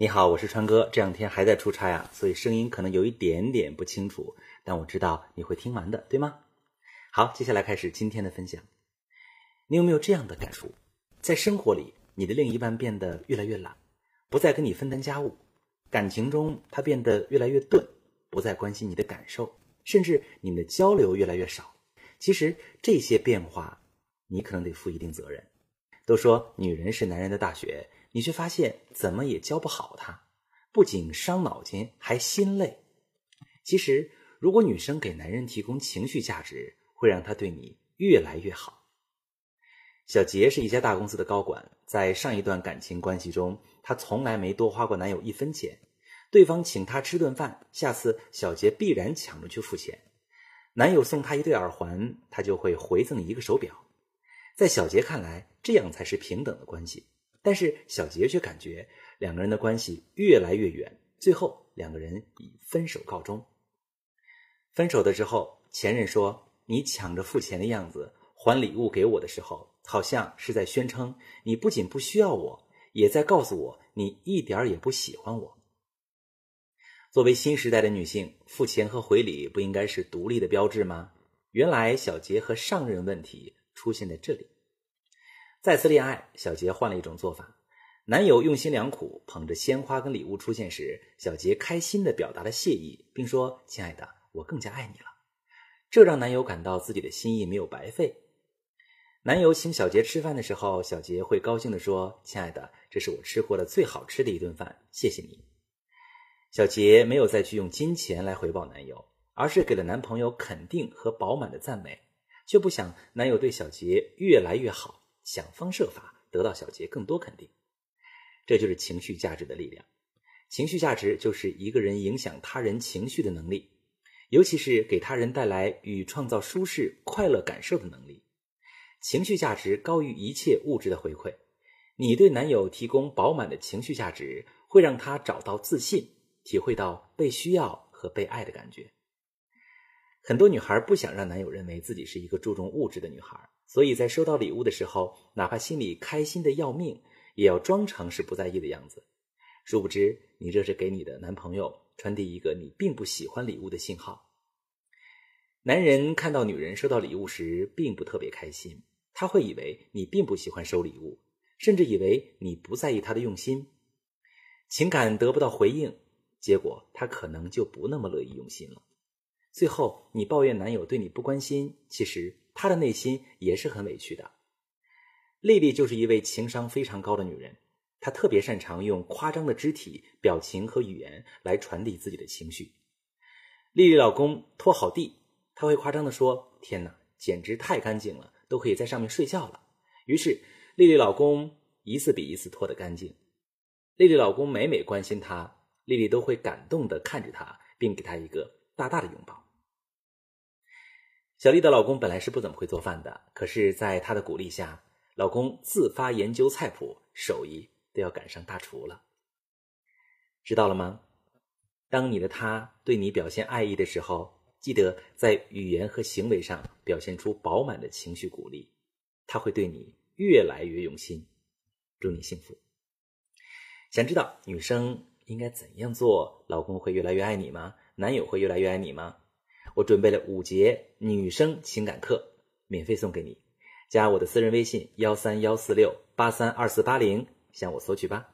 你好，我是川哥。这两天还在出差啊，所以声音可能有一点点不清楚，但我知道你会听完的，对吗？好，接下来开始今天的分享。你有没有这样的感触？在生活里，你的另一半变得越来越懒，不再跟你分担家务；感情中，他变得越来越钝，不再关心你的感受，甚至你们的交流越来越少。其实这些变化，你可能得负一定责任。都说女人是男人的大学。你却发现怎么也教不好他，不仅伤脑筋，还心累。其实，如果女生给男人提供情绪价值，会让他对你越来越好。小杰是一家大公司的高管，在上一段感情关系中，他从来没多花过男友一分钱。对方请他吃顿饭，下次小杰必然抢着去付钱。男友送他一对耳环，他就会回赠一个手表。在小杰看来，这样才是平等的关系。但是小杰却感觉两个人的关系越来越远，最后两个人以分手告终。分手的时候，前任说：“你抢着付钱的样子，还礼物给我的时候，好像是在宣称你不仅不需要我，也在告诉我你一点也不喜欢我。”作为新时代的女性，付钱和回礼不应该是独立的标志吗？原来小杰和上任问题出现在这里。再次恋爱，小杰换了一种做法。男友用心良苦，捧着鲜花跟礼物出现时，小杰开心地表达了谢意，并说：“亲爱的，我更加爱你了。”这让男友感到自己的心意没有白费。男友请小杰吃饭的时候，小杰会高兴地说：“亲爱的，这是我吃过的最好吃的一顿饭，谢谢你。”小杰没有再去用金钱来回报男友，而是给了男朋友肯定和饱满的赞美，却不想男友对小杰越来越好。想方设法得到小杰更多肯定，这就是情绪价值的力量。情绪价值就是一个人影响他人情绪的能力，尤其是给他人带来与创造舒适快乐感受的能力。情绪价值高于一切物质的回馈。你对男友提供饱满的情绪价值，会让他找到自信，体会到被需要和被爱的感觉。很多女孩不想让男友认为自己是一个注重物质的女孩。所以在收到礼物的时候，哪怕心里开心的要命，也要装成是不在意的样子。殊不知，你这是给你的男朋友传递一个你并不喜欢礼物的信号。男人看到女人收到礼物时，并不特别开心，他会以为你并不喜欢收礼物，甚至以为你不在意他的用心。情感得不到回应，结果他可能就不那么乐意用心了。最后，你抱怨男友对你不关心，其实。她的内心也是很委屈的。丽丽就是一位情商非常高的女人，她特别擅长用夸张的肢体、表情和语言来传递自己的情绪。丽丽老公拖好地，她会夸张的说：“天哪，简直太干净了，都可以在上面睡觉了。”于是，丽丽老公一次比一次拖得干净。丽丽老公每每关心她，丽丽都会感动的看着她，并给她一个大大的拥抱。小丽的老公本来是不怎么会做饭的，可是，在她的鼓励下，老公自发研究菜谱，手艺都要赶上大厨了。知道了吗？当你的他对你表现爱意的时候，记得在语言和行为上表现出饱满的情绪鼓励，他会对你越来越用心。祝你幸福。想知道女生应该怎样做，老公会越来越爱你吗？男友会越来越爱你吗？我准备了五节女生情感课，免费送给你。加我的私人微信：幺三幺四六八三二四八零，向我索取吧。